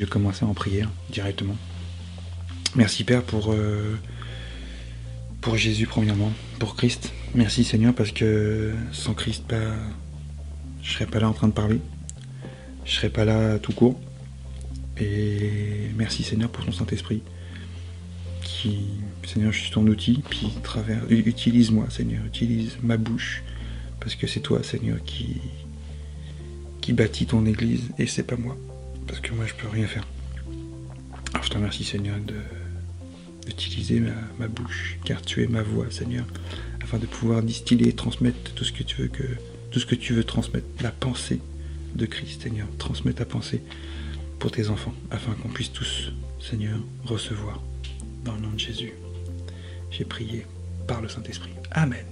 Je vais commencer en prière directement. Merci Père pour, euh, pour Jésus premièrement, pour Christ. Merci Seigneur parce que sans Christ, pas, je serais pas là en train de parler. Je serais pas là tout court. Et merci Seigneur pour ton Saint-Esprit. Qui, Seigneur, je suis ton outil, puis travers, utilise-moi Seigneur, utilise ma bouche, parce que c'est toi Seigneur qui, qui bâtit ton Église et c'est pas moi parce que moi je peux rien faire. Alors je te remercie Seigneur d'utiliser ma, bouche, car tu es ma voix Seigneur, afin de pouvoir distiller, transmettre tout ce que tu veux que tout ce que tu veux transmettre, la pensée de Christ Seigneur, transmettre ta pensée pour tes enfants, afin qu'on puisse tous Seigneur recevoir dans le nom de Jésus. J'ai prié par le Saint-Esprit. Amen.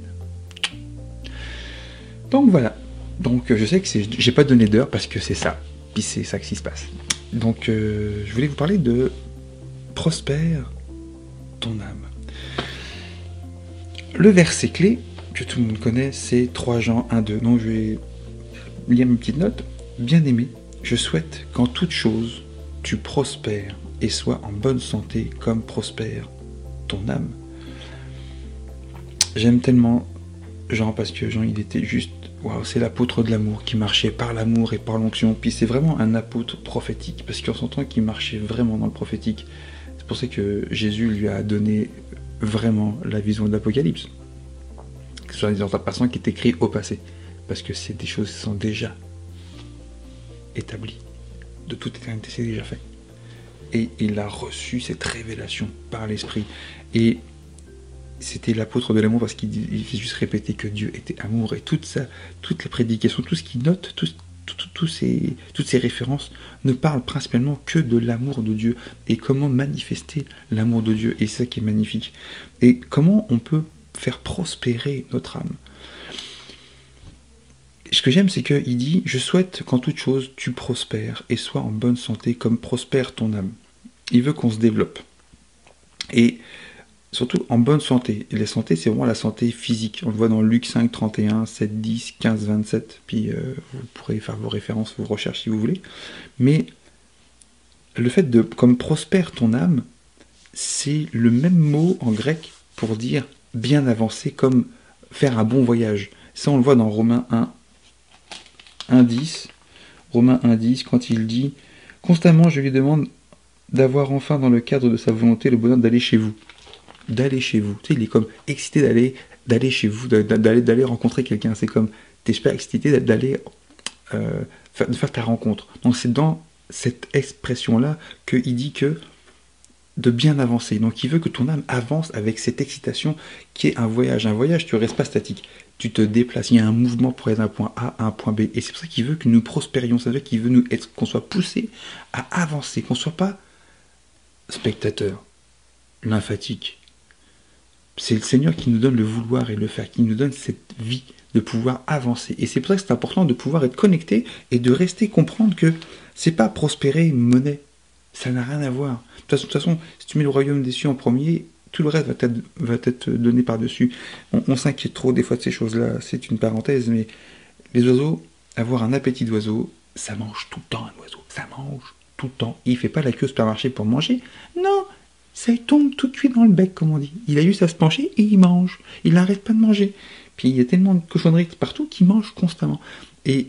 Donc voilà. Donc je sais que j'ai pas donné d'heure parce que c'est ça c'est ça qui se passe. Donc, euh, je voulais vous parler de Prospère ton âme. Le verset clé que tout le monde connaît, c'est 3 Jean 1, 2. Donc, je vais lire une petite note. Bien aimé, je souhaite qu'en toute chose, tu prospères et sois en bonne santé comme prospère ton âme. J'aime tellement Jean parce que Jean, il était juste C'est l'apôtre de l'amour qui marchait par l'amour et par l'onction. Puis c'est vraiment un apôtre prophétique, parce qu'on s'entend qu'il marchait vraiment dans le prophétique. C'est pour ça que Jésus lui a donné vraiment la vision de l'Apocalypse. Que ce soit des passants qui est écrit au passé. Parce que c'est des choses qui sont déjà établies. De toute éternité, c'est déjà fait. Et il a reçu cette révélation par l'Esprit. Et c'était l'apôtre de l'amour parce qu'il fait juste répéter que Dieu était amour et toute ça, toute la prédication, tout ce qu'il note, ces, toutes ces références ne parlent principalement que de l'amour de Dieu et comment manifester l'amour de Dieu. Et c'est ça qui est magnifique. Et comment on peut faire prospérer notre âme. Ce que j'aime, c'est qu'il dit Je souhaite qu'en toute chose tu prospères et sois en bonne santé comme prospère ton âme. Il veut qu'on se développe. Et surtout en bonne santé. Et la santé, c'est vraiment la santé physique. On le voit dans Luc 5, 31, 7, 10, 15, 27. Puis euh, vous pourrez faire vos références, vos recherches si vous voulez. Mais le fait de, comme prospère ton âme, c'est le même mot en grec pour dire bien avancer, comme faire un bon voyage. Ça, on le voit dans Romains 1, 1, 10. Romains 1, 10, quand il dit Constamment, je lui demande d'avoir enfin dans le cadre de sa volonté le bonheur d'aller chez vous d'aller chez vous. Tu il est comme excité d'aller d'aller chez vous, d'aller d'aller rencontrer quelqu'un. C'est comme t'es super excité d'aller euh, faire, ta rencontre. Donc c'est dans cette expression-là qu'il dit que de bien avancer. Donc il veut que ton âme avance avec cette excitation qui est un voyage. Un voyage, tu ne restes pas statique. Tu te déplaces. Il y a un mouvement pour aller d'un point A à un point B. Et c'est pour ça qu'il veut que nous prospérions. Ça veut dire qu'il veut nous être, qu'on soit poussé à avancer, qu'on ne soit pas spectateur, lymphatique, c'est le Seigneur qui nous donne le vouloir et le faire, qui nous donne cette vie de pouvoir avancer. Et c'est pour ça que c'est important de pouvoir être connecté et de rester comprendre que c'est pas prospérer monnaie. Ça n'a rien à voir. De toute façon, si tu mets le royaume des cieux en premier, tout le reste va être, donné par-dessus. On, s'inquiète trop des fois de ces choses-là, c'est une parenthèse, mais les oiseaux, avoir un appétit d'oiseau, ça mange tout le temps un oiseau. Ça mange tout le temps. Il fait pas la queue au supermarché pour manger. Non, ça tombe tout de suite dans le bec, comme on dit. Il a juste à se pencher et il mange. Il n'arrête pas de manger. Puis il y a tellement de cochonneries partout qu'il mange constamment. Et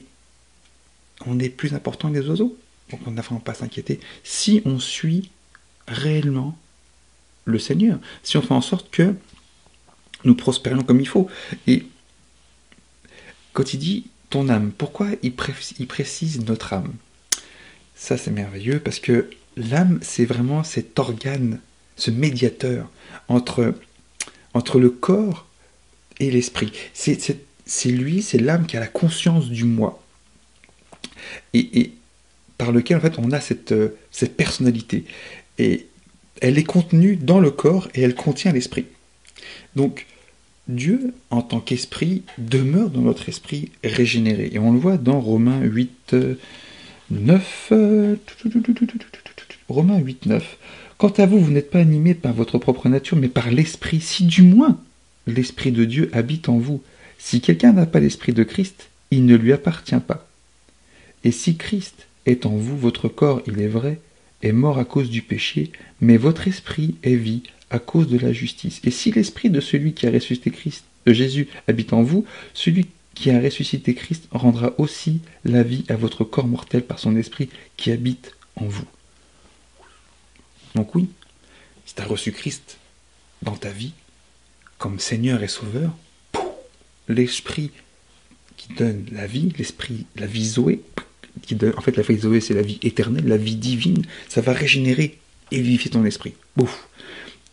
on est plus important que les oiseaux. Donc on n'a vraiment pas à s'inquiéter. Si on suit réellement le Seigneur, si on fait en sorte que nous prospérions comme il faut. Et quand il dit ton âme, pourquoi il, il précise notre âme? Ça c'est merveilleux parce que l'âme c'est vraiment cet organe ce médiateur entre, le corps et l'esprit. C'est lui, c'est l'âme qui a la conscience du moi. Et, par lequel en fait on a cette, cette personnalité. Et elle est contenue dans le corps et elle contient l'esprit. Donc Dieu, en tant qu'esprit, demeure dans notre esprit régénéré. Et on le voit dans Romains 8, 9. Romains 8, 9. Quant à vous, vous n'êtes pas animé par votre propre nature, mais par l'Esprit, si du moins l'Esprit de Dieu habite en vous. Si quelqu'un n'a pas l'Esprit de Christ, il ne lui appartient pas. Et si Christ est en vous, votre corps, il est vrai, est mort à cause du péché, mais votre esprit est vie à cause de la justice. Et si l'esprit de celui qui a ressuscité Christ, Jésus, habite en vous, celui qui a ressuscité Christ rendra aussi la vie à votre corps mortel par son esprit qui habite en vous. Donc oui, si tu as reçu Christ dans ta vie comme Seigneur et Sauveur, l'esprit qui donne la vie, l'esprit, la vie Zoé, qui donne, en fait la vie Zoé c'est la vie éternelle, la vie divine, ça va régénérer et vivifier ton esprit.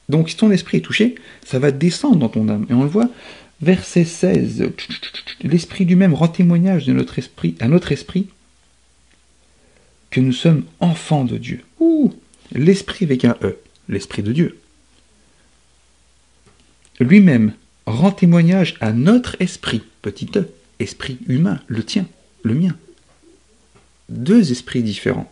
Donc si ton esprit est touché, ça va descendre dans ton âme. Et on le voit, verset 16, l'esprit du même rend témoignage de notre esprit, à notre esprit que nous sommes enfants de Dieu. Ouh, l'esprit avec un E, l'esprit de Dieu. Lui-même rend témoignage à notre esprit, petit e, esprit humain, le tien, le mien. Deux esprits différents.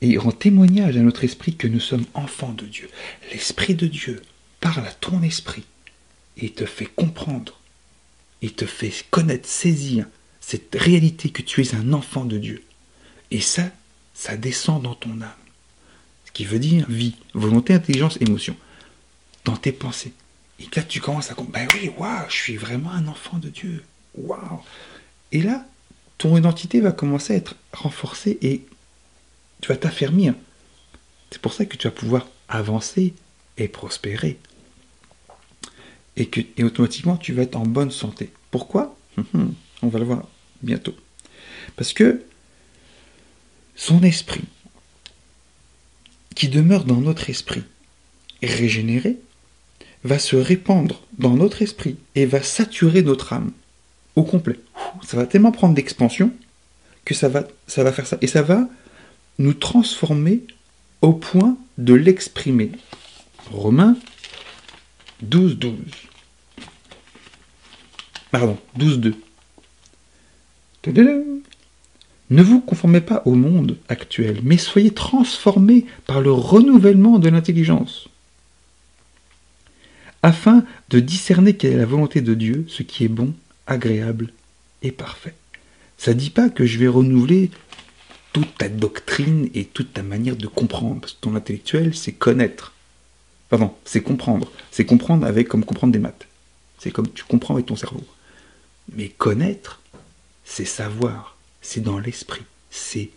Et il rend témoignage à notre esprit que nous sommes enfants de Dieu. L'esprit de Dieu parle à ton esprit et te fait comprendre, et te fait connaître, saisir cette réalité que tu es un enfant de Dieu. Et ça, ça descend dans ton âme. Ce qui veut dire vie, volonté, intelligence, émotion. Dans tes pensées. Et là, tu commences à comprendre, ben oui, waouh, je suis vraiment un enfant de Dieu. Waouh. Et là, ton identité va commencer à être renforcée et tu vas t'affermir. C'est pour ça que tu vas pouvoir avancer et prospérer. Et, que, et automatiquement, tu vas être en bonne santé. Pourquoi? On va le voir bientôt. Parce que son esprit, qui demeure dans notre esprit, régénéré, va se répandre dans notre esprit et va saturer notre âme au complet. Ça va tellement prendre d'expansion que ça va, faire ça. Et ça va nous transformer au point de l'exprimer. Romains 12, 12. Pardon, 12, 2. Ne vous conformez pas au monde actuel, mais soyez transformés par le renouvellement de l'intelligence afin de discerner quelle est la volonté de Dieu, ce qui est bon, agréable et parfait. Ça ne dit pas que je vais renouveler toute ta doctrine et toute ta manière de comprendre, parce que ton intellectuel, c'est connaître. Pardon, c'est comprendre. C'est comprendre avec comme comprendre des maths. C'est comme tu comprends avec ton cerveau. Mais connaître, c'est savoir. C'est dans l'esprit. C'est,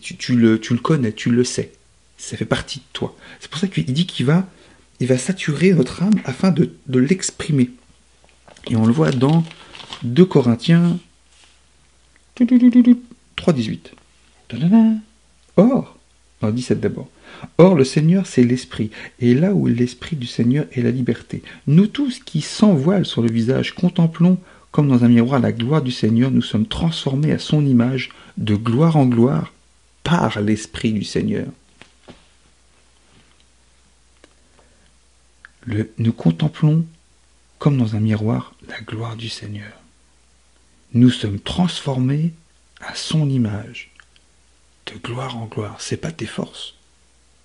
tu, tu, le, connais, tu le sais. Ça fait partie de toi. C'est pour ça qu'il dit qu'il va il va saturer notre âme afin de, l'exprimer. Et on le voit dans 2 Corinthiens 3.18. Or, 17 d'abord. Or, le Seigneur, c'est l'Esprit, et là où l'Esprit du Seigneur est la liberté. Nous tous qui, sans sur le visage, contemplons comme dans un miroir la gloire du Seigneur, nous sommes transformés à son image, de gloire en gloire, par l'Esprit du Seigneur. nous contemplons comme dans un miroir la gloire du Seigneur. Nous sommes transformés à son image, de gloire en gloire. C'est pas tes forces.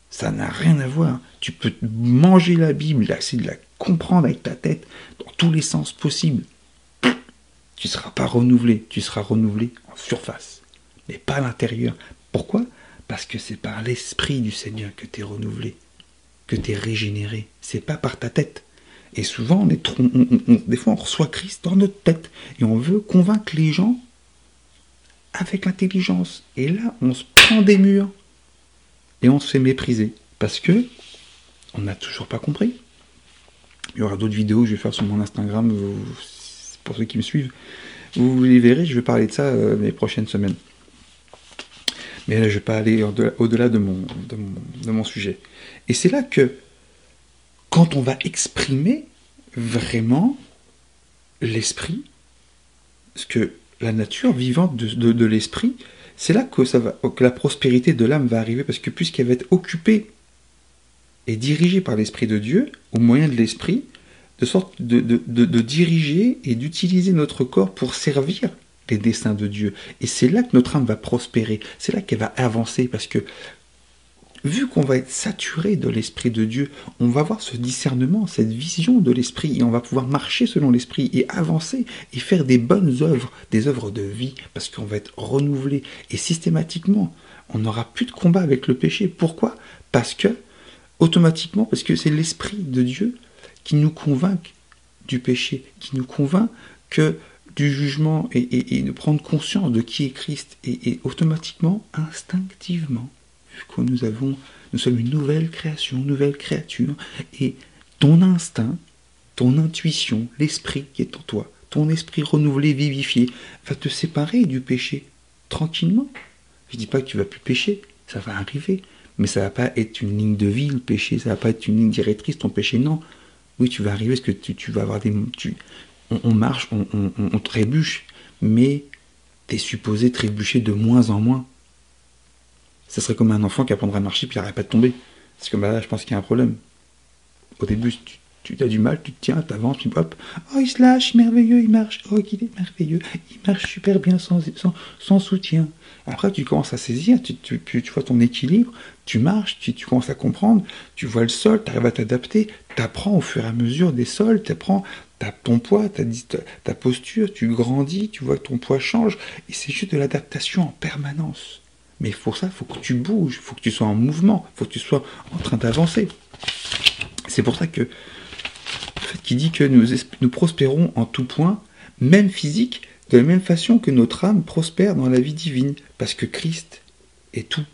Ça n'a rien à voir. Tu peux manger la Bible, essayer de la comprendre avec ta tête dans tous les sens possibles. Tu ne seras pas renouvelé. Tu seras renouvelé en surface, mais pas à l'intérieur. Pourquoi? Parce que c'est par l'Esprit du Seigneur que tu es renouvelé que tu es régénéré. C'est pas par ta tête. Et souvent, on est des fois, on reçoit Christ dans notre tête et on veut convaincre les gens avec l'intelligence. Et là, on se prend des murs et on se fait mépriser parce que on n'a toujours pas compris. Il y aura d'autres vidéos que je vais faire sur mon Instagram pour ceux qui me suivent. Vous les verrez, je vais parler de ça euh, les prochaines semaines. Mais là, je ne vais pas aller au-delà de mon, de sujet. Et c'est là que, quand on va exprimer vraiment l'esprit, ce que la nature vivante de, l'esprit, c'est là que, ça va, que la prospérité de l'âme va arriver, parce que puisqu'elle va être occupée et dirigée par l'Esprit de Dieu, au moyen de l'Esprit, de sorte de, diriger et d'utiliser notre corps pour servir les desseins de Dieu. Et c'est là que notre âme va prospérer, c'est là qu'elle va avancer, parce que vu qu'on va être saturé de l'Esprit de Dieu, on va avoir ce discernement, cette vision de l'Esprit, et on va pouvoir marcher selon l'Esprit et avancer et faire des bonnes œuvres, des œuvres de vie, parce qu'on va être renouvelé. Et systématiquement, on n'aura plus de combat avec le péché. Pourquoi? Parce que, automatiquement, parce que c'est l'Esprit de Dieu qui nous convainc du péché, qui nous convainc que du jugement et, de prendre conscience de qui est Christ et, automatiquement, instinctivement, vu que nous avons, nous sommes une nouvelle création, une nouvelle créature, et ton instinct, ton intuition, l'esprit qui est en toi, ton esprit renouvelé, vivifié, va te séparer du péché tranquillement. Je dis pas que tu vas plus pécher, ça va arriver, mais ça va pas être une ligne de vie le péché, ça va pas être une ligne directrice ton péché, non. Oui, tu vas arriver parce que tu, vas avoir des, on, marche, on, trébuche, mais tu es supposé trébucher de moins en moins. Ça serait comme un enfant qui apprendrait à marcher puis il n'arrête pas de tomber. C'est comme là, je pense qu'il y a un problème. Au début, tu, as du mal, tu te tiens, tu avances, puis hop, oh il se lâche, merveilleux, il marche, oh il est merveilleux, il marche super bien sans, sans, soutien. Après, tu commences à saisir, tu, tu, vois ton équilibre, tu marches, tu, tu, commences à comprendre, tu vois le sol, tu arrives à t'adapter, tu apprends au fur et à mesure des sols, tu apprends ta, ton poids, ta, ta posture, tu grandis, tu vois que ton poids change, et c'est juste de l'adaptation en permanence. Mais pour ça, il faut que tu bouges, il faut que tu sois en mouvement, il faut que tu sois en train d'avancer. C'est pour ça que, qui dit que nous, nous prospérons en tout point, même physique, de la même façon que notre âme prospère dans la vie divine, parce que Christ est tout.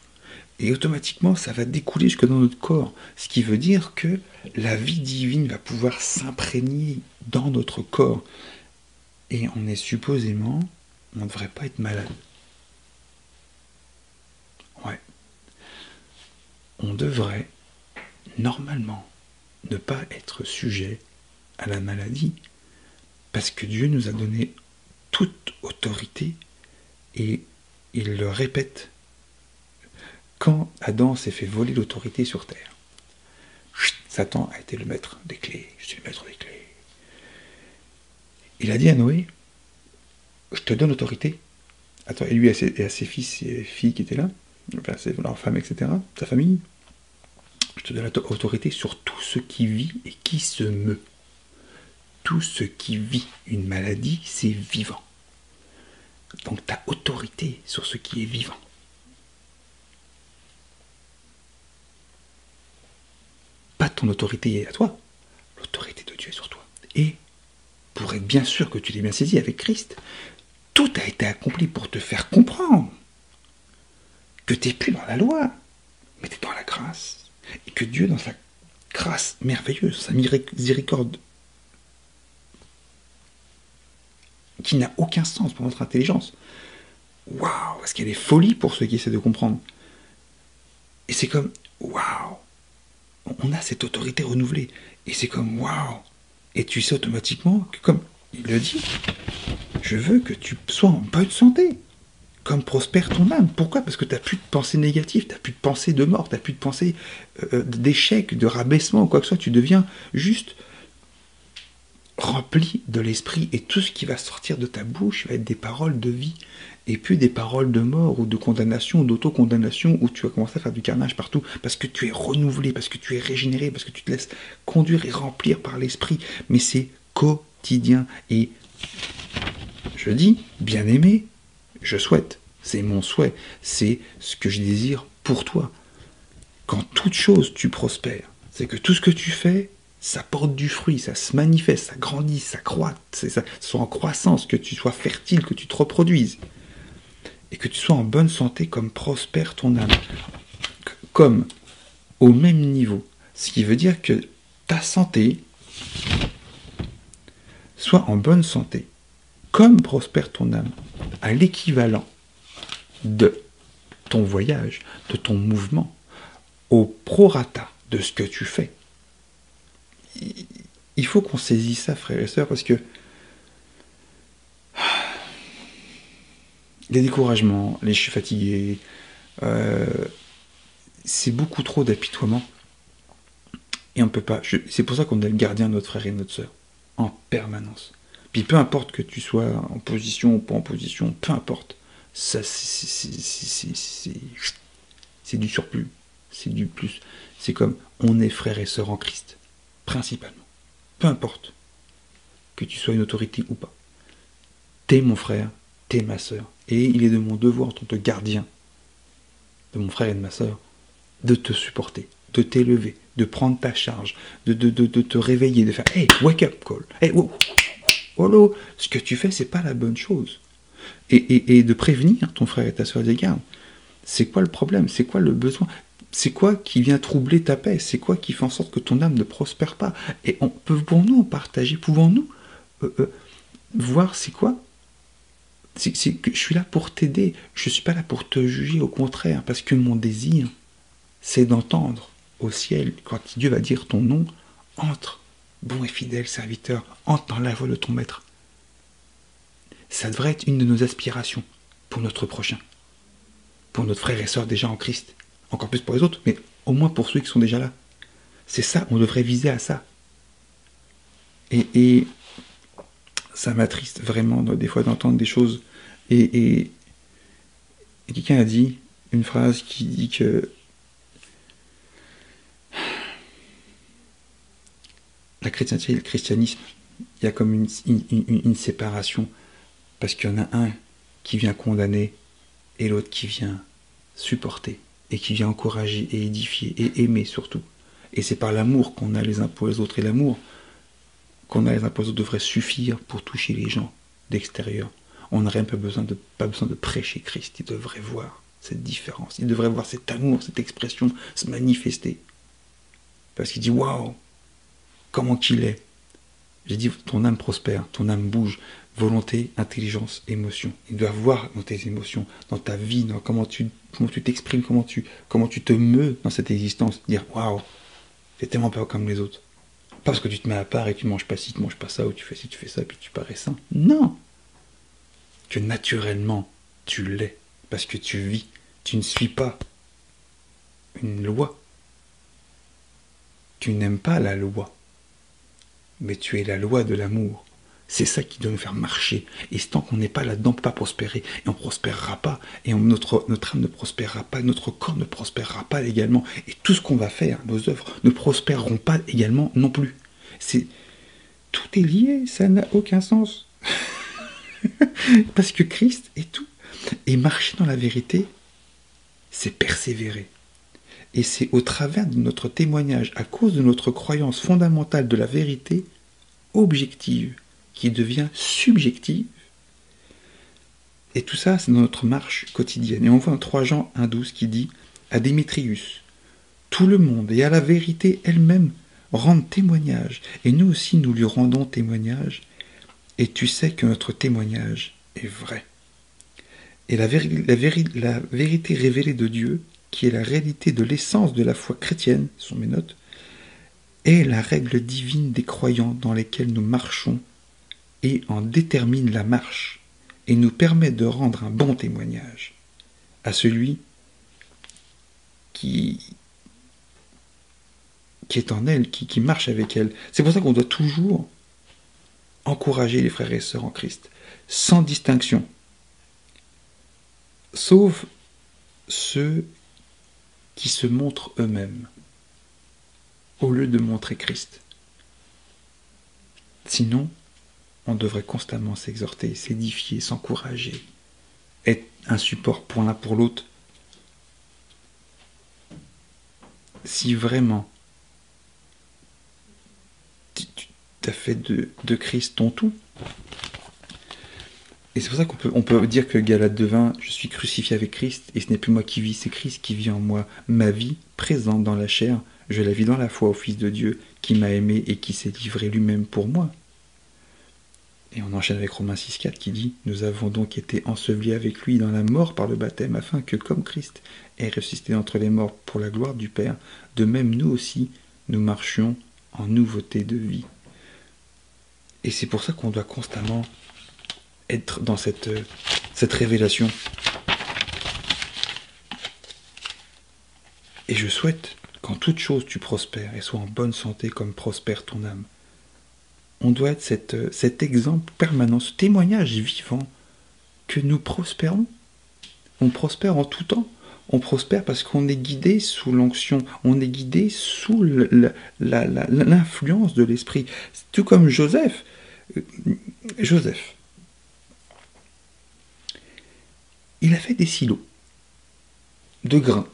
Et automatiquement, ça va découler jusque dans notre corps. Ce qui veut dire que la vie divine va pouvoir s'imprégner dans notre corps. Et on est supposément, on ne devrait pas être malade. Ouais. On devrait, normalement, ne pas être sujet à la maladie, parce que Dieu nous a donné toute autorité, et il le répète quand Adam s'est fait voler l'autorité sur terre. Satan a été le maître des clés. Je suis le maître des clés. Il a dit à Noé, je te donne l'autorité. Et lui et ses, ses fils et filles qui étaient là, enfin, leur femme, etc., sa famille, je te donne l'autorité sur tout ce qui vit et qui se meut. Tout ce qui vit une maladie, c'est vivant. Donc tu as autorité sur ce qui est vivant. pas ton autorité à toi, l'autorité de Dieu est sur toi. Et pour être bien sûr que tu l'es bien saisi avec Christ, tout a été accompli pour te faire comprendre que tu n'es plus dans la loi, mais tu es dans la grâce. Et que Dieu, dans sa grâce merveilleuse, sa miséricorde, qui n'a aucun sens pour notre intelligence, waouh, parce qu'elle est folie pour ceux qui essaient de comprendre? Et c'est comme, waouh, on a cette autorité renouvelée. Et c'est comme waouh Et tu sais automatiquement que, comme il le dit, je veux que tu sois en bonne santé, comme prospère ton âme. Pourquoi? Parce que tu n'as plus de pensée négative, tu n'as plus de pensée de mort, tu n'as plus de pensée euh, d'échec, de rabaissement, quoi que ce soit. Tu deviens juste rempli de l'esprit et tout ce qui va sortir de ta bouche va être des paroles de vie et puis des paroles de mort ou de condamnation ou d'autocondamnation où tu vas commencer à faire du carnage partout parce que tu es renouvelé, parce que tu es régénéré, parce que tu te laisses conduire et remplir par l'esprit. Mais c'est quotidien et je dis, bien aimé, je souhaite, c'est mon souhait, c'est ce que je désire pour toi. Quand toute chose tu prospères, c'est que tout ce que tu fais, ça porte du fruit, ça se manifeste, ça grandit, ça croît, ça soit en croissance, que tu sois fertile, que tu te reproduises et que tu sois en bonne santé comme prospère ton âme, comme au même niveau. Ce qui veut dire que ta santé soit en bonne santé, comme prospère ton âme, à l'équivalent de ton voyage, de ton mouvement, au prorata de ce que tu fais. Il faut qu'on saisisse ça, frères et sœurs, parce que les découragements, les je suis euh, c'est beaucoup trop d'apitoiement. Et on peut pas. C'est pour ça qu'on est le gardien de notre frère et de notre soeur. En permanence. Puis peu importe que tu sois en position ou pas en position, peu importe. Ça, c'est du surplus. C'est du plus. C'est comme on est frère et sœur en Christ. Principalement. Peu importe que tu sois une autorité ou pas. T'es mon frère, t'es ma sœur et il est de mon devoir en tant que gardien de mon frère et de ma soeur, de te supporter, de t'élever, de prendre ta charge, de, te réveiller, de faire Hey, wake up call. Hey, wow, oh, ce que tu fais, c'est pas la bonne chose. Et, et, de prévenir ton frère et ta soeur des gardes. C'est quoi le problème? C'est quoi le besoin? C'est quoi qui vient troubler ta paix? C'est quoi qui fait en sorte que ton âme ne prospère pas? Et on, pouvons-nous partager? Pouvons-nous euh, euh, voir c'est quoi? Je suis là pour t'aider. Je ne suis pas là pour te juger, au contraire, parce que mon désir, c'est d'entendre au ciel, quand Dieu va dire ton nom, entre, bon et fidèle serviteur, entre dans la voie de ton maître. Ça devrait être une de nos aspirations pour notre prochain, pour notre frère et sœur déjà en Christ, encore plus pour les autres, mais au moins pour ceux qui sont déjà là. C'est ça, on devrait viser à ça. Et, ça m'attriste vraiment des fois d'entendre des choses. Et, et quelqu'un a dit une phrase qui dit que la chrétienté et le christianisme, il y a comme une, séparation, parce qu'il y en a un qui vient condamner et l'autre qui vient supporter, et qui vient encourager et édifier, et aimer surtout. Et c'est par l'amour qu'on a les uns pour les autres, et l'amour qu'on a les uns pour les autres devrait suffire pour toucher les gens d'extérieur. On n'aurait pas besoin, de, pas besoin de prêcher Christ, ils devraient voir cette différence, ils devraient voir cet amour, cette expression se manifester. Parce qu'il dit, waouh, comment qu'il est. J'ai dit, ton âme prospère, ton âme bouge, volonté, intelligence, émotion. Il doit voir dans tes émotions, dans ta vie, dans comment tu comment tu t'exprimes, comment tu, te meus dans cette existence. Dire, waouh, t'es tellement pas comme les autres. Pas parce que tu te mets à part et tu manges pas ci, tu manges pas ça, ou tu fais ci, tu fais ça, puis tu parais sain. Non Que naturellement, tu l'es. Parce que tu vis. Tu ne suis pas une loi. Tu n'aimes pas la loi mais tu es la loi de l'amour. C'est ça qui doit nous faire marcher. Et tant qu'on n'est pas là-dedans, on peut pas prospérer. Et on ne prospérera pas. Et notre, notre âme ne prospérera pas. Notre corps ne prospérera pas également. Et tout ce qu'on va faire, nos œuvres, ne prospéreront pas également non plus. C'est Tout est lié. Ça n'a aucun sens. Parce que Christ est tout. Et marcher dans la vérité, c'est persévérer. Et c'est au travers de notre témoignage, à cause de notre croyance fondamentale de la vérité objective, qui devient subjective. Et tout ça, c'est dans notre marche quotidienne. Et on voit en 3 Jean 1.12 qui dit à Démétrius, tout le monde et à la vérité elle-même rendent témoignage, et nous aussi nous lui rendons témoignage, et tu sais que notre témoignage est vrai. Et la, la vérité révélée de Dieu qui est la réalité de l'essence de la foi chrétienne, sont mes notes, est la règle divine des croyants dans lesquels nous marchons et en détermine la marche et nous permet de rendre un bon témoignage à celui qui, est en elle, qui, qui marche avec elle. C'est pour ça qu'on doit toujours encourager les frères et sœurs en Christ, sans distinction, sauf ceux qui se montrent eux-mêmes au lieu de montrer Christ. Sinon, on devrait constamment s'exhorter, s'édifier, s'encourager, être un support pour l'un pour l'autre. Si vraiment tu, as fait de, Christ ton tout, et c'est pour ça qu'on peut, on peut dire que Galate devint Je suis crucifié avec Christ, et ce n'est plus moi qui vis, c'est Christ qui vit en moi. Ma vie, présente dans la chair, je la vis dans la foi au Fils de Dieu, qui m'a aimé et qui s'est livré lui-même pour moi. Et on enchaîne avec Romains 6,4 qui dit Nous avons donc été ensevelis avec lui dans la mort par le baptême, afin que, comme Christ est ressuscité entre les morts pour la gloire du Père, de même nous aussi, nous marchions en nouveauté de vie. Et c'est pour ça qu'on doit constamment être dans cette, euh, cette révélation. Et je souhaite qu'en toute chose tu prospères et sois en bonne santé comme prospère ton âme. On doit être euh, cet exemple permanent, ce témoignage vivant que nous prospérons. On prospère en tout temps. On prospère parce qu'on est guidé sous l'onction, on est guidé sous l'influence de l'esprit. Tout comme Joseph. Euh, Joseph, il a fait des silos. de grains.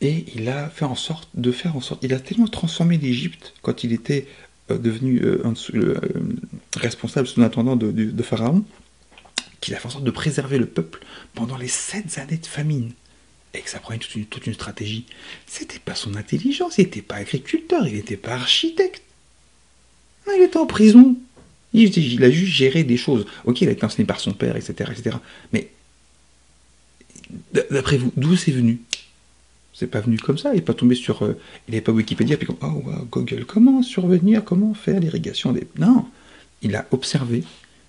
Et il a fait en sorte de faire en sorte. Il a tellement transformé l'Égypte quand il était devenu euh, euh, responsable sous intendant de, Pharaon, qu'il a fait en sorte de préserver le peuple pendant les sept années de famine. Et que ça prenait toute une, stratégie. C'était pas son intelligence, il n'était pas agriculteur, il n'était pas architecte. Il était en prison. Il, il, a juste géré des choses. Ok, il a été enseigné par son père, etc. etc. mais d'après vous, d'où c'est venu? C'est pas venu comme ça, il n'est pas tombé sur. Euh, il n'est pas Wikipédia, puis comme Oh, Google, comment survenir, comment faire l'irrigation des. Non Il a observé,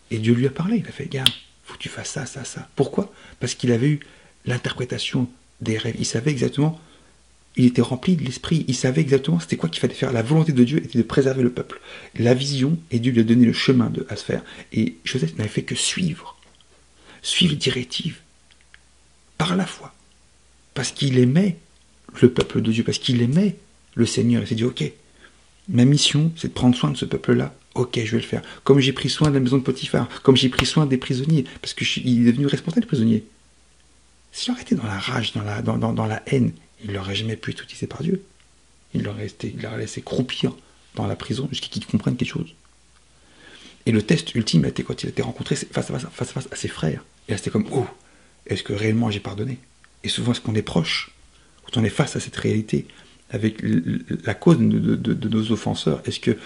et Dieu lui a parlé. Il a fait Gars, faut que tu fasses ça, ça, ça. Pourquoi? Parce qu'il avait eu l'interprétation des rêves. Il savait exactement. Il était rempli de l'esprit. Il savait exactement c'était quoi qu'il fallait faire. La volonté de Dieu était de préserver le peuple. La vision, et Dieu lui a donné le chemin à se faire. Et Joseph n'avait fait que suivre. Suivre les directives. Par la foi. Parce qu'il aimait le peuple de Dieu parce qu'il aimait le Seigneur. Il s'est dit, ok, ma mission, c'est de prendre soin de ce peuple-là. Ok, je vais le faire. Comme j'ai pris soin de la maison de Potiphar, comme j'ai pris soin des prisonniers, parce qu'il est devenu responsable des prisonniers. S'il aurait été dans la rage, dans la, dans, dans, la haine, il n'aurait jamais pu être utilisé par Dieu. Il l'aurait laissé croupir dans la prison jusqu'à qu'il comprenne quelque chose. Et le test ultime a été quand il a été rencontré face à face, face, à, face à ses frères. Et là, c'était comme, oh, est-ce que réellement j'ai pardonné? Et souvent, est-ce qu'on est proche? On est face à cette réalité, avec la cause de, nos offenseurs, est-ce que,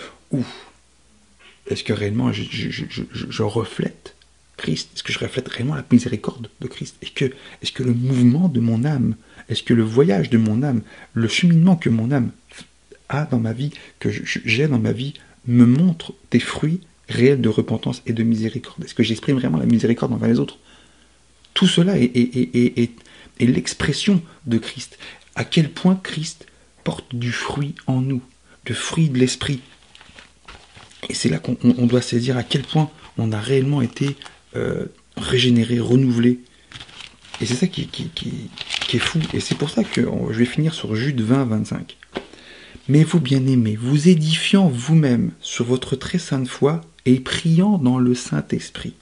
est-ce que réellement je, reflète Christ? Est-ce que je reflète réellement la miséricorde de Christ? Est-ce que, est que le mouvement de mon âme, est-ce que le voyage de mon âme, le cheminement que mon âme a dans ma vie, que j'ai dans ma vie, me montre des fruits réels de repentance et de miséricorde? Est-ce que j'exprime vraiment la miséricorde envers les autres? Tout cela est, et l'expression de Christ. À quel point Christ porte du fruit en nous, du fruit de l'esprit. Et c'est là qu'on doit saisir à quel point on a réellement été euh, régénéré, renouvelé. Et c'est ça qui, qui, est fou. Et c'est pour ça que je vais finir sur Jude 20, 25. Mais vous, bien-aimés, vous édifiant vous-même sur votre très sainte foi et priant dans le Saint-Esprit,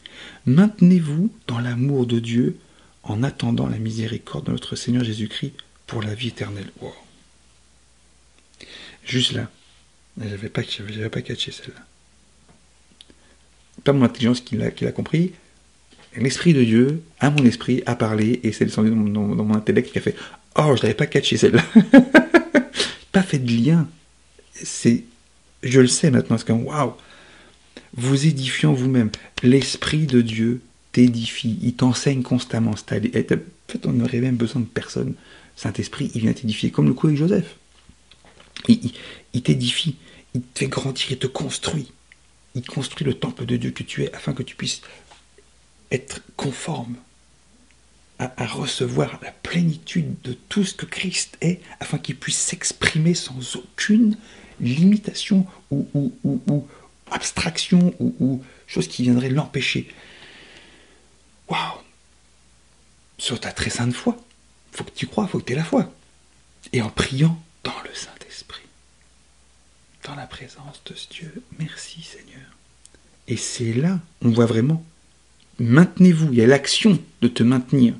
maintenez-vous dans l'amour de Dieu en attendant la miséricorde de notre Seigneur Jésus-Christ pour la vie éternelle. Juste là, j'avais pas, j'avais pas catché celle-là. Pas mon intelligence qui l'a, compris. L'Esprit de Dieu, à mon esprit, a parlé et c'est descendu dans, dans, mon intellect qui a fait Oh, je n'avais pas catché celle-là. pas fait de lien. C'est, je le sais maintenant, c'est comme waouh. Vous édifiant vous-même. L'Esprit de Dieu t'édifie, il t'enseigne constamment. En fait, on n'aurait même besoin de personne. Saint-Esprit, il vient t'édifier, comme le coup avec Joseph. Il, t'édifie, il te fait grandir, il te construit. Il construit le temple de Dieu que tu es afin que tu puisses être conforme à, recevoir la plénitude de tout ce que Christ est, afin qu'il puisse s'exprimer sans aucune limitation ou abstraction ou, chose qui viendrait l'empêcher. Waouh Sur ta très sainte foi. Faut que tu crois, faut que tu aies la foi. Et en priant dans le Saint-Esprit. Dans la présence de ce Dieu. Merci Seigneur. Et c'est là, on voit vraiment. Maintenez-vous, il y a l'action de te maintenir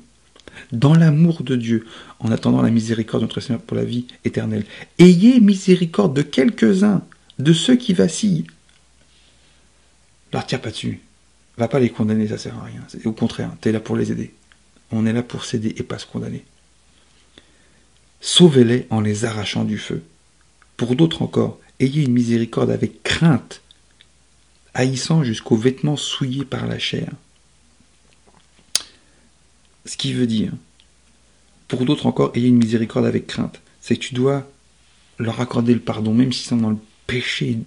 dans l'amour de Dieu, en attendant la miséricorde de notre Seigneur pour la vie éternelle. Ayez miséricorde de quelques-uns, de ceux qui vacillent. Leur tire pas dessus va pas les condamner, ça sert à rien. Au contraire, tu es là pour les aider. On est là pour s'aider et pas se condamner. Sauvez-les en les arrachant du feu. Pour d'autres encore, ayez une miséricorde avec crainte, haïssant jusqu'aux vêtements souillés par la chair. Ce qui veut dire, pour d'autres encore, ayez une miséricorde avec crainte. C'est que tu dois leur accorder le pardon, même s'ils sont dans le péché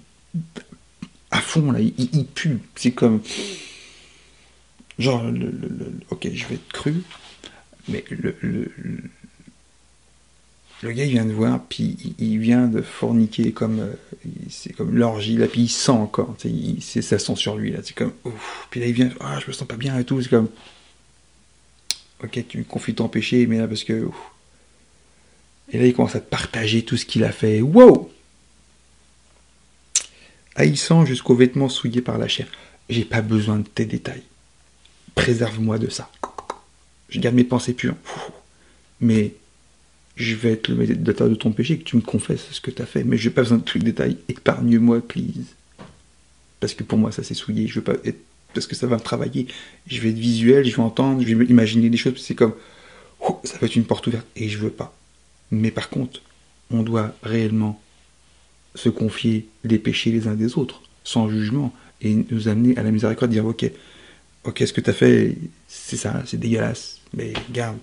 à fond, là, ils, ils puent. C'est comme Genre, le, ok, je vais être cru, mais le, le, gars, il vient de voir, puis il, vient de forniquer comme, euh, c'est comme l'orgie, là, puis il sent encore, ça sent sur lui, là, c'est comme, ouf, puis là, il vient, ah, je me sens pas bien et tout, c'est comme, ok, tu confies ton péché, mais là, parce que, et là, il commence à partager tout ce qu'il a fait, wow! Haïssant jusqu'aux vêtements souillés par la chair. J'ai pas besoin de tes détails préserve-moi de ça. Je garde mes pensées pures. Mais je vais être le médiateur de ton péché, que tu me confesses ce que tu as fait. Mais je n'ai pas besoin de tous les détails. Épargne-moi, please. Parce que pour moi, ça c'est souillé. Je veux pas. Parce que ça va me travailler. Je vais être visuel, je vais entendre, je vais imaginer des choses. C'est comme. ça va être une porte ouverte. Et je veux pas. Mais par contre, on doit réellement se confier les péchés les uns des autres, sans jugement, et nous amener à la miséricorde, dire ok, ok, ce que tu as fait, c'est ça, c'est dégueulasse, mais garde,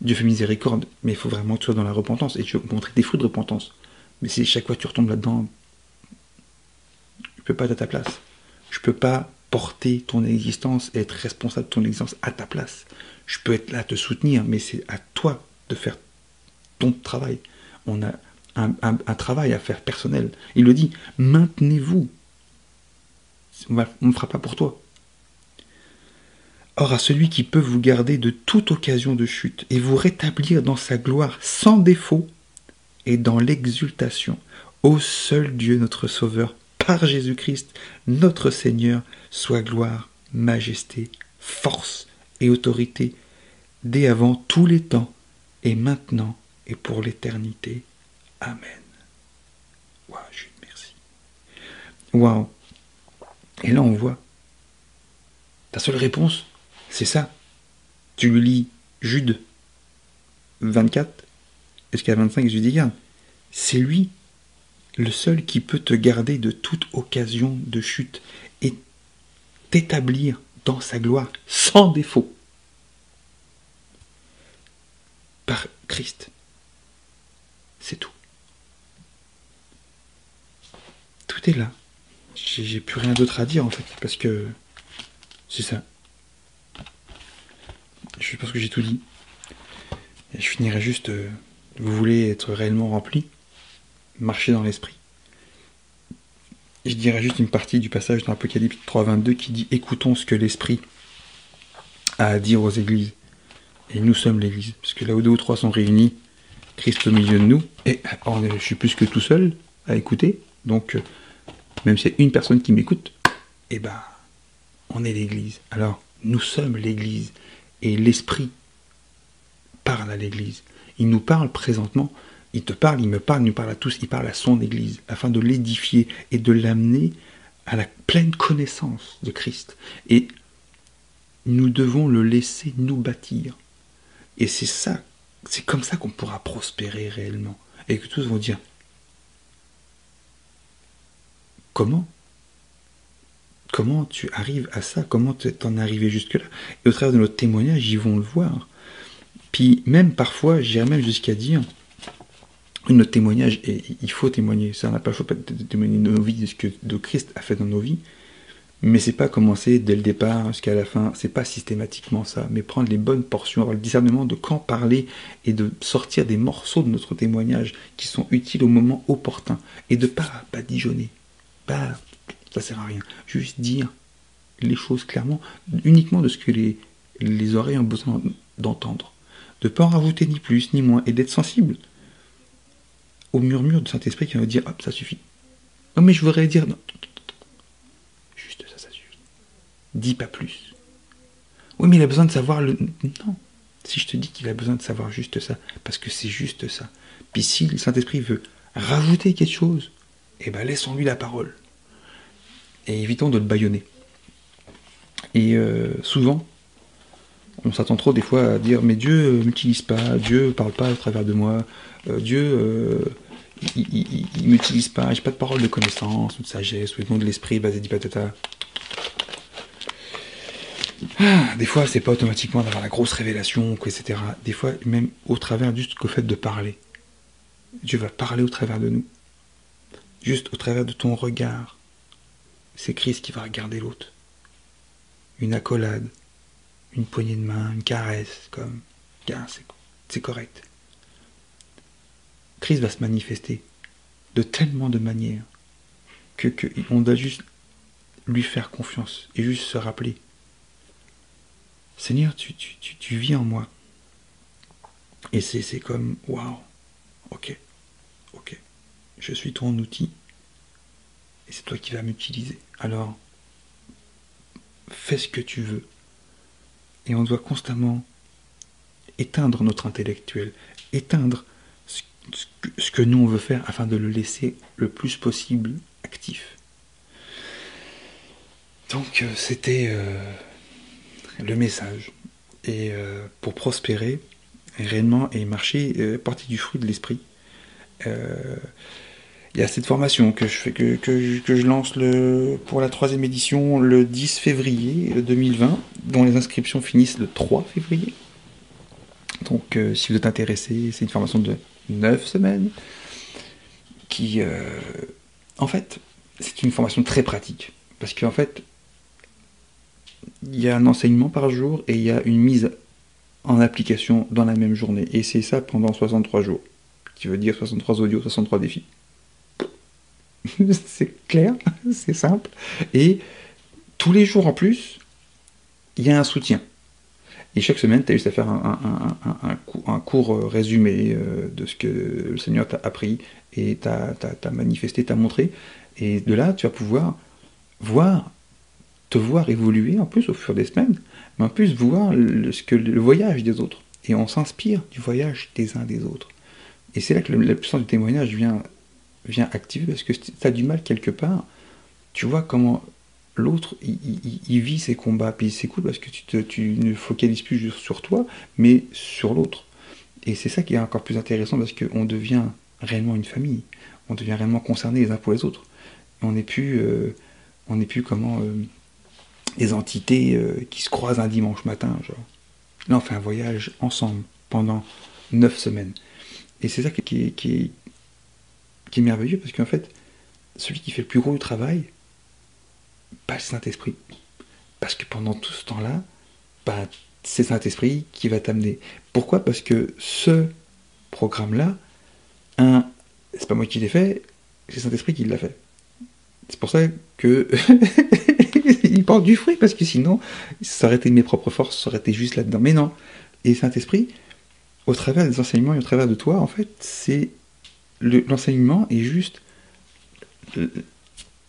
Dieu fait miséricorde, mais il faut vraiment que tu sois dans la repentance, et tu veux montrer des fruits de repentance. Mais si chaque fois tu retombes là-dedans, je peux pas être à ta place. Je peux pas porter ton existence et être responsable de ton existence à ta place. Je peux être là à te soutenir, mais c'est à toi de faire ton travail. On a un, travail à faire personnel. Il le dit, maintenez-vous. On ne fera pas pour toi. Or à celui qui peut vous garder de toute occasion de chute et vous rétablir dans sa gloire sans défaut et dans l'exultation, au seul Dieu notre Sauveur, par Jésus-Christ, notre Seigneur, soit gloire, majesté, force et autorité, dès avant tous les temps, et maintenant et pour l'éternité. Amen. Waouh, Jude, merci. Waouh. Et là, on voit. Ta seule réponse, c'est ça. Tu lui lis Jude 24, est-ce qu'il y a 25 je dis, c'est lui le seul qui peut te garder de toute occasion de chute et t'établir dans sa gloire sans défaut. Par Christ. C'est tout. Tout est là. J'ai plus rien d'autre à dire en fait, parce que c'est ça. Je pense que j'ai tout dit. Je finirai juste. Euh, vous voulez être réellement rempli Marchez dans l'esprit. Je dirais juste une partie du passage dans Apocalypse 3.22 qui dit Écoutons ce que l'esprit a à dire aux églises. Et nous sommes l'église. Parce que là où deux ou trois sont réunis, Christ au milieu de nous. Et je suis plus que tout seul à écouter. Donc, euh, même s'il y a une personne qui m'écoute, eh ben, on est l'église. Alors, nous sommes l'église. Et l'esprit parle à l'église. Il nous parle présentement. Il te parle, il me parle, il nous parle à tous, il parle à son Église, afin de l'édifier et de l'amener à la pleine connaissance de Christ. Et nous devons le laisser nous bâtir. Et c'est ça, c'est comme ça qu'on pourra prospérer réellement. Et que tous vont dire, comment? Comment tu arrives à ça? Comment t'en es arrivé jusque-là? Et au travers de notre témoignage, ils vont le voir. Puis même parfois, j'irais même jusqu'à dire, notre témoignage, il faut témoigner, ça n'a pas choix de témoigner de nos vies, ce que de Christ a fait dans nos vies, mais c'est pas commencer dès le départ jusqu'à la fin, c'est pas systématiquement ça, mais prendre les bonnes portions, avoir le discernement de quand parler et de sortir des morceaux de notre témoignage qui sont utiles au moment opportun et de pas badigeonner, pas ça sert à rien, juste dire les choses clairement, uniquement de ce que les, les oreilles ont besoin d'entendre, de pas en rajouter ni plus ni moins et d'être sensible au murmure du Saint-Esprit qui va dire hop, ça suffit. Non, mais je voudrais dire non. Juste ça, ça suffit. Dis pas plus. Oui, mais il a besoin de savoir le. Non. Si je te dis qu'il a besoin de savoir juste ça, parce que c'est juste ça. Puis si le Saint-Esprit veut rajouter quelque chose, eh ben laissons-lui la parole. Et évitons de le bâillonner. Et euh, souvent, on s'attend trop des fois à dire mais Dieu ne m'utilise pas, Dieu parle pas à travers de moi, euh, Dieu euh, il, ne m'utilise pas, j'ai pas de parole de connaissance ou de sagesse ou de nom de l'esprit, basé patata. Ah, des fois, c'est pas automatiquement d'avoir la grosse révélation, etc. Des fois, même au travers juste qu'au fait de parler. Dieu va parler au travers de nous. Juste au travers de ton regard. C'est Christ qui va regarder l'autre. Une accolade, une poignée de main, une caresse, comme, c'est correct. Christ va se manifester de tellement de manières que, on doit juste lui faire confiance et juste se rappeler Seigneur, tu, tu, tu, vis en moi. Et c'est comme waouh, ok, ok, je suis ton outil c'est toi qui vas m'utiliser. Alors, fais ce que tu veux. Et on doit constamment éteindre notre intellectuel, éteindre ce que nous on veut faire afin de le laisser le plus possible actif. Donc euh, c'était euh, le message. Et euh, pour prospérer réellement et marcher, partie du fruit de l'esprit. Il y a cette formation que je, fais, que, que, je lance le, pour la troisième édition le 10 février 2020, dont les inscriptions finissent le 3 février. Donc si vous êtes intéressé, c'est une formation de 9 semaines qui, en fait, c'est une formation très pratique. Parce qu'en fait, il y a un enseignement par jour et il y a une mise en application dans la même journée. Et c'est ça pendant 63 jours. Qui veut dire 63 audios, 63 défis. c'est clair, c'est simple. Et tous les jours en plus, il y a un soutien. Et chaque semaine, tu as juste à faire un, un, cours résumé euh, de ce que le Seigneur t'a appris et t'a manifesté, t'a montré. Et de là, tu vas pouvoir voir te voir évoluer en plus au fur des semaines, mais en plus voir le, ce que, le voyage des autres. Et on s'inspire du voyage des uns des autres. Et c'est là que la puissance du témoignage vient, vient activer, parce que tu as du mal quelque part, tu vois comment l'autre, il, vit ses combats, puis c'est cool parce que tu, te, tu ne focalises plus sur toi, mais sur l'autre. Et c'est ça qui est encore plus intéressant parce qu'on devient réellement une famille, on devient réellement concerné les uns pour les autres. On n'est plus, euh, on n'est plus comment... Euh, des entités euh, qui se croisent un dimanche matin. Genre. Là, on fait un voyage ensemble pendant neuf semaines. Et c'est ça qui est, qui, qui est merveilleux, parce qu'en fait, celui qui fait le plus gros travail, pas le Saint-Esprit. Parce que pendant tout ce temps-là, bah, c'est Saint-Esprit qui va t'amener. Pourquoi? Parce que ce programme-là, un, c'est pas moi qui l'ai fait, c'est Saint-Esprit qui l'a fait. C'est pour ça que il porte du fruit, parce que sinon, ça aurait été mes propres forces, ça aurait été juste là-dedans. Mais non. Et Saint-Esprit, au travers des enseignements et au travers de toi, en fait, c'est l'enseignement est juste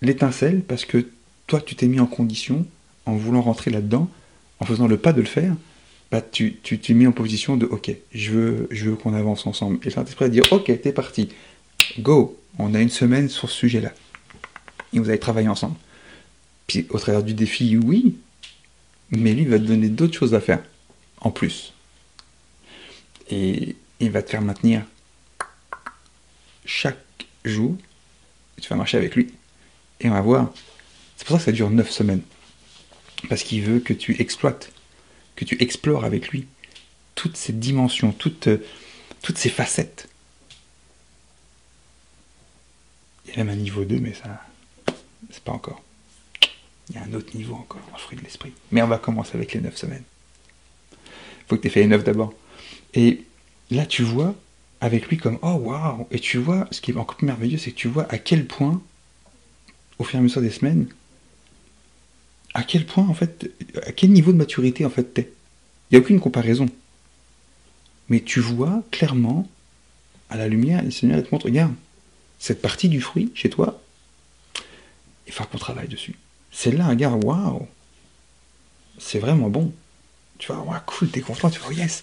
l'étincelle, parce que toi, tu t'es mis en condition, en voulant rentrer là-dedans, en faisant le pas de le faire, bah, tu t'es mis en position de OK, je veux, je veux qu'on avance ensemble. Et Saint-Esprit va dire OK, t'es parti, go, on a une semaine sur ce sujet-là. Et vous allez travailler ensemble. Puis au travers du défi, oui, mais lui va te donner d'autres choses à faire, en plus. Et il va te faire maintenir chaque jour, tu vas marcher avec lui. Et on va voir. C'est pour ça que ça dure 9 semaines. Parce qu'il veut que tu exploites, que tu explores avec lui toutes ces dimensions, toutes, toutes ces facettes. Il y a même un niveau 2, mais ça, c'est pas encore. Il y a un autre niveau encore, un fruit de l'esprit. Mais on va commencer avec les 9 semaines. Il faut que tu aies fait les 9 d'abord. Et là, tu vois, avec lui, comme oh waouh Et tu vois, ce qui est encore plus merveilleux, c'est que tu vois à quel point, au fur et à mesure des semaines, à quel point, en fait, à quel niveau de maturité, en fait, t'es. Il n'y a aucune comparaison. Mais tu vois clairement, à la lumière, le Seigneur te montre, regarde, cette partie du fruit, chez toi, il faut qu'on travaille dessus. C'est là, regarde, waouh, c'est vraiment bon. Tu vois, waouh, cool, t'es content, tu vois, yes.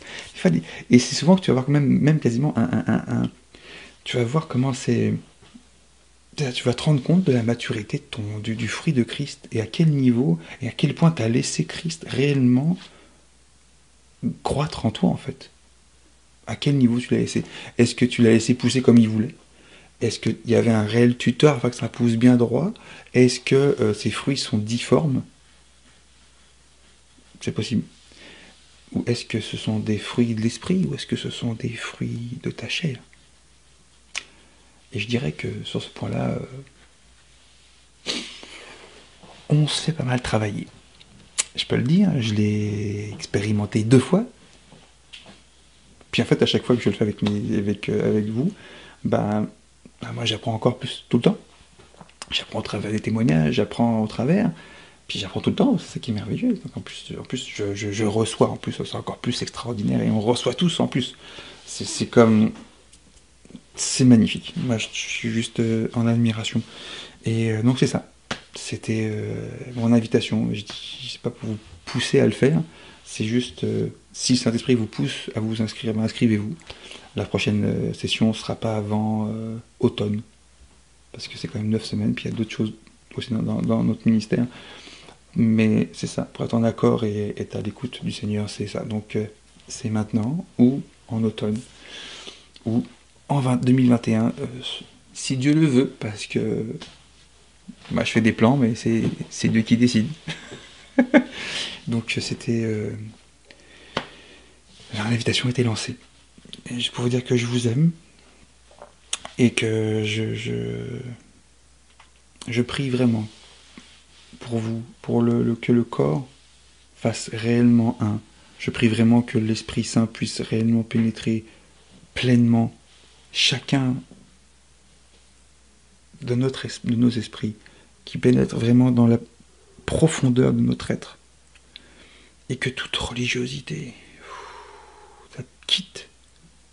Et c'est souvent que tu vas voir même, même quasiment un, Tu vas voir comment c'est. Tu vas te rendre compte de la maturité ton, du, du, fruit de Christ et à quel niveau et à quel point tu as laissé Christ réellement croître en toi en fait. À quel niveau tu l'as laissé? Est-ce que tu l'as laissé pousser comme il voulait? Est-ce qu'il y avait un réel tuteur afin que ça pousse bien droit? Est-ce que euh, ces fruits sont difformes? C'est possible. Ou est-ce que ce sont des fruits de l'esprit ou est-ce que ce sont des fruits de ta chair? Et je dirais que sur ce point-là, euh, on se fait pas mal travailler. Je peux le dire, je l'ai expérimenté deux fois. Puis en fait, à chaque fois que je le fais avec, avec, euh, avec vous, ben, bah, moi j'apprends encore plus tout le temps. J'apprends au travers des témoignages, j'apprends au travers, puis j'apprends tout le temps, c'est ça qui est merveilleux. en plus, en plus je, reçois, en plus, c'est encore plus extraordinaire, et on reçoit tous en plus. C'est comme. C'est magnifique. Moi je suis juste euh, en admiration. Et euh, donc c'est ça. C'était euh, mon invitation. Je dis, sais pas pour vous pousser à le faire, c'est juste si le Saint-Esprit vous pousse à vous inscrire, ben, inscrivez-vous. la prochaine session ne sera pas avant automne. Parce que c'est quand même 9 semaines, puis il y a d'autres choses aussi dans, notre ministère. Mais c'est ça, pour être en accord et être à l'écoute du Seigneur, c'est ça. Donc c'est maintenant ou en automne ou en 2021, si Dieu le veut, parce que bah, je fais des plans, mais c'est Dieu qui décide. Donc c'était... Euh, l'invitation était lancée. je pour vous dire que je vous aime et que je, je, prie vraiment pour vous, pour que le corps fasse réellement un. Je prie vraiment que l'Esprit Saint puisse réellement pénétrer pleinement chacun de nos esprits, qui pénètre vraiment dans la profondeur de notre être. Et que toute religiosité, ça quitte,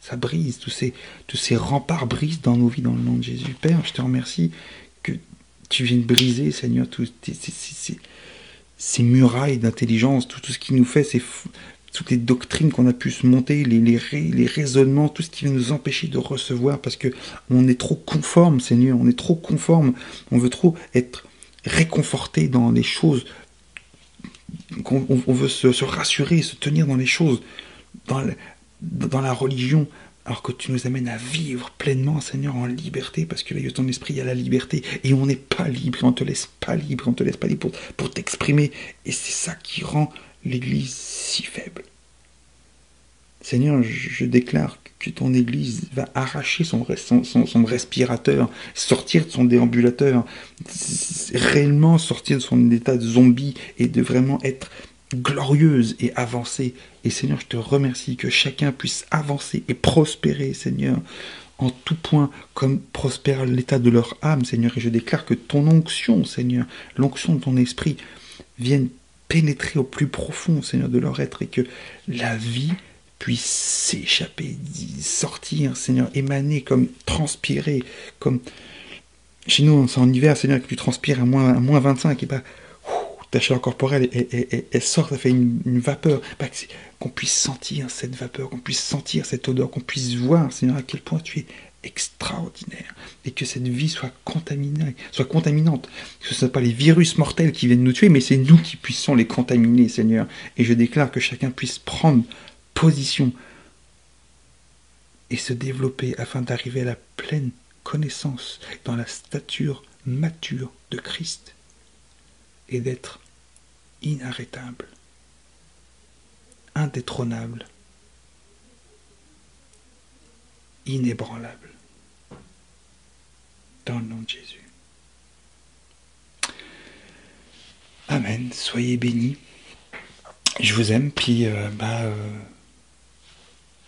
ça brise, tous ces, tous ces remparts brisent dans nos vies dans le nom de Jésus. Père, je te remercie que tu viennes briser, Seigneur, tous ces, murailles d'intelligence, tout, ce qui nous fait, toutes les doctrines qu'on a pu se monter, les, raisonnements, tout ce qui va nous empêcher de recevoir, parce que on est trop conforme, Seigneur, on est trop conforme, on veut trop être réconforté dans les choses, on, veut se, rassurer, se tenir dans les choses, dans la religion, alors que tu nous amènes à vivre pleinement, Seigneur, en liberté, parce que là, ton esprit, il y a la liberté, et on n'est pas libre, on ne te laisse pas libre, on ne te laisse pas libre pour, pour t'exprimer, et c'est ça qui rend l'Église si faible. Seigneur, je déclare que ton Église va arracher son, son, respirateur, sortir de son déambulateur, réellement sortir de son état de zombie et de vraiment être glorieuse et avancer. Et Seigneur, je te remercie que chacun puisse avancer et prospérer, Seigneur, en tout point, comme prospère l'état de leur âme, Seigneur. Et je déclare que ton onction, Seigneur, l'onction de ton esprit, vienne pénétrer au plus profond, Seigneur, de leur être et que la vie puisse s'échapper, sortir, Seigneur, émaner, comme transpirer, comme chez nous, c'est en hiver, Seigneur, que tu transpires à moins, à moins 25 et pas ta chaleur corporelle, elle, sort, ça fait une, vapeur, qu'on puisse sentir cette vapeur, qu'on puisse sentir cette odeur, qu'on puisse voir, Seigneur, à quel point tu es extraordinaire et que cette vie soit contaminante. Que ce ne soit pas les virus mortels qui viennent nous tuer, mais c'est nous qui puissions les contaminer, Seigneur. Et je déclare que chacun puisse prendre position et se développer afin d'arriver à la pleine connaissance dans la stature mature de Christ et d'être inarrêtable, indétrônable, inébranlable dans le nom de Jésus. Amen. Soyez bénis. Je vous aime. Puis, euh, bah, euh,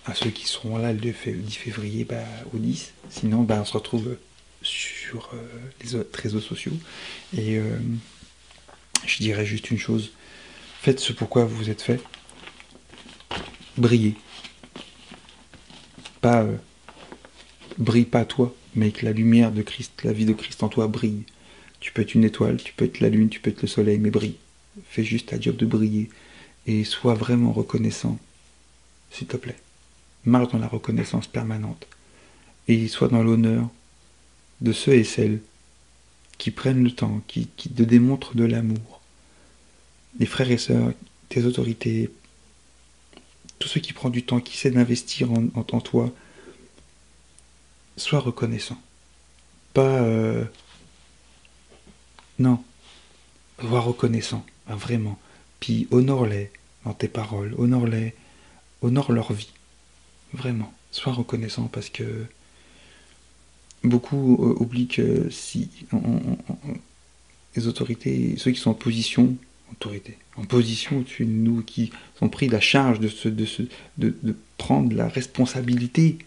à ceux qui seront là le 10 février bah, au 10. Sinon, bah, on se retrouve sur euh, les autres réseaux sociaux. Et je dirais juste une chose. Faites ce pourquoi vous vous êtes fait. Brillez. Pas brille pas toi, mais que la lumière de Christ, la vie de Christ en toi brille. Tu peux être une étoile, tu peux être la lune, tu peux être le soleil, mais brille. Fais juste ta job de briller et sois vraiment reconnaissant, s'il te plaît. Marche dans la reconnaissance permanente et sois dans l'honneur de ceux et celles qui prennent le temps, qui, te démontrent de l'amour. Les frères et sœurs, tes autorités, tous ceux qui prennent du temps, qui essaient d'investir en, toi, sois reconnaissant. Pas... Euh, non. Sois reconnaissant, hein, vraiment. Puis honore-les dans tes paroles, honore-les, honore leur vie. Vraiment. Sois reconnaissant parce que beaucoup euh, oublient que si les autorités, ceux qui sont en position, autorité, en position au-dessus de nous, qui ont pris la charge de, de, de, de prendre la responsabilité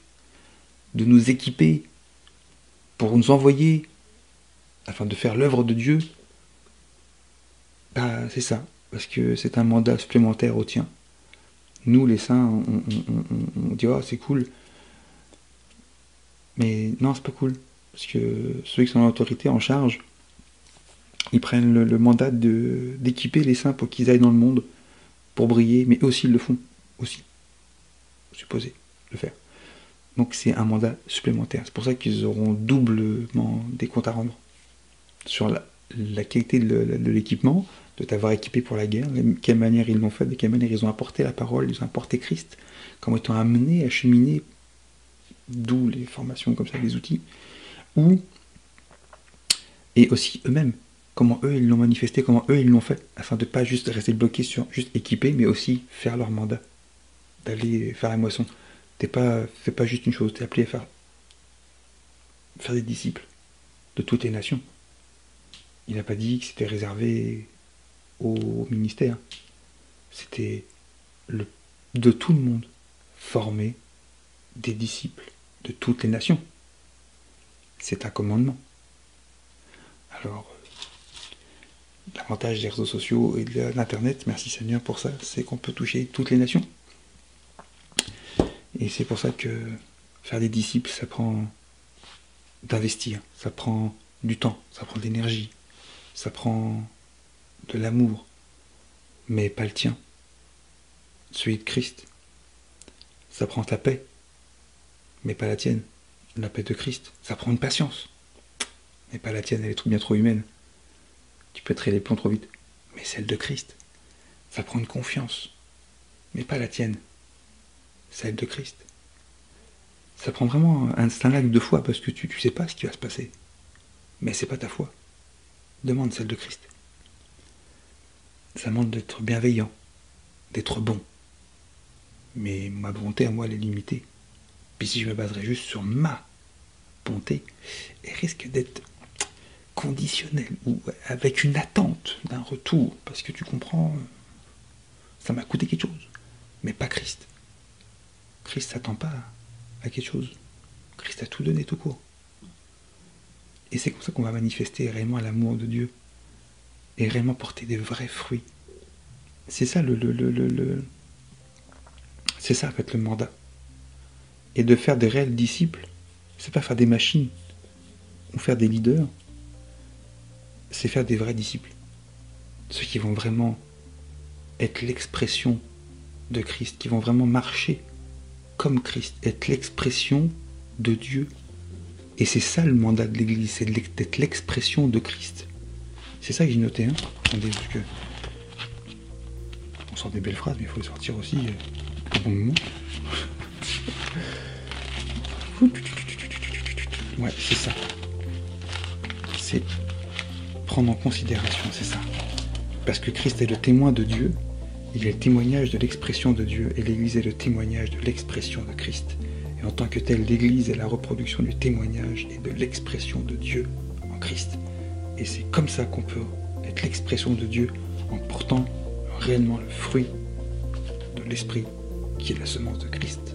de nous équiper pour nous envoyer afin de faire l'œuvre de Dieu, bah, c'est ça, parce que c'est un mandat supplémentaire au tien. Nous, les saints, on, dit oh, c'est cool, mais non, c'est pas cool, parce que ceux qui sont en autorité, en charge, ils prennent le, mandat d'équiper les saints pour qu'ils aillent dans le monde pour briller, mais aussi ils le font, aussi, supposé le faire. Donc c'est un mandat supplémentaire. C'est pour ça qu'ils auront doublement des comptes à rendre sur la, qualité de, l'équipement, de t'avoir équipé pour la guerre, de quelle manière ils l'ont fait, de quelle manière ils ont apporté la parole, ils ont apporté Christ, comment ils t'ont amené à cheminer, d'où les formations comme ça, les outils, ou et aussi eux-mêmes, comment eux ils l'ont manifesté, comment eux ils l'ont fait, afin de pas juste rester bloqué sur juste équiper, mais aussi faire leur mandat, d'aller faire la moisson. T'es pas, fais pas juste une chose, t'es appelé à faire, faire des disciples de toutes les nations. Il n'a pas dit que c'était réservé au ministère. C'était de tout le monde, former des disciples de toutes les nations. C'est un commandement. Alors, l'avantage des réseaux sociaux et de l'Internet, merci Seigneur pour ça, c'est qu'on peut toucher toutes les nations. Et c'est pour ça que faire des disciples, ça prend d'investir, ça prend du temps, ça prend de l'énergie, ça prend de l'amour, mais pas le tien, celui de Christ. Ça prend ta paix, mais pas la tienne, la paix de Christ. Ça prend une patience, mais pas la tienne, elle est bien trop humaine. Tu peux les plombs trop vite, mais celle de Christ. Ça prend une confiance, mais pas la tienne, celle de Christ. Ça prend vraiment un, acte de foi parce que tu ne sais pas ce qui va se passer. Mais c'est pas ta foi. Demande celle de Christ. Ça demande d'être bienveillant, d'être bon. Mais ma bonté à moi, elle est limitée. Puis si je me baserais juste sur ma bonté, elle risque d'être conditionnelle ou avec une attente d'un retour. Parce que tu comprends, ça m'a coûté quelque chose. Mais pas Christ. Christ s'attend pas à quelque chose. Christ a tout donné tout court. Et c'est comme ça qu'on va manifester réellement l'amour de Dieu et réellement porter des vrais fruits. C'est ça le, le, le, le c'est ça en fait le mandat. Et de faire des réels disciples, c'est pas faire des machines ou faire des leaders, c'est faire des vrais disciples. Ceux qui vont vraiment être l'expression de Christ, qui vont vraiment marcher comme Christ, être l'expression de Dieu. Et c'est ça le mandat de l'Église, c'est d'être l'expression de Christ. C'est ça que j'ai noté. Hein. On sort des belles phrases, mais il faut les sortir aussi euh, au bon moment. Ouais, c'est ça. C'est prendre en considération, c'est ça. Parce que Christ est le témoin de Dieu, il est le témoignage de l'expression de Dieu et l'Église est le témoignage de l'expression de Christ. Et en tant que tel, l'Église est la reproduction du témoignage et de l'expression de Dieu en Christ. Et c'est comme ça qu'on peut être l'expression de Dieu en portant réellement le fruit de l'Esprit qui est la semence de Christ.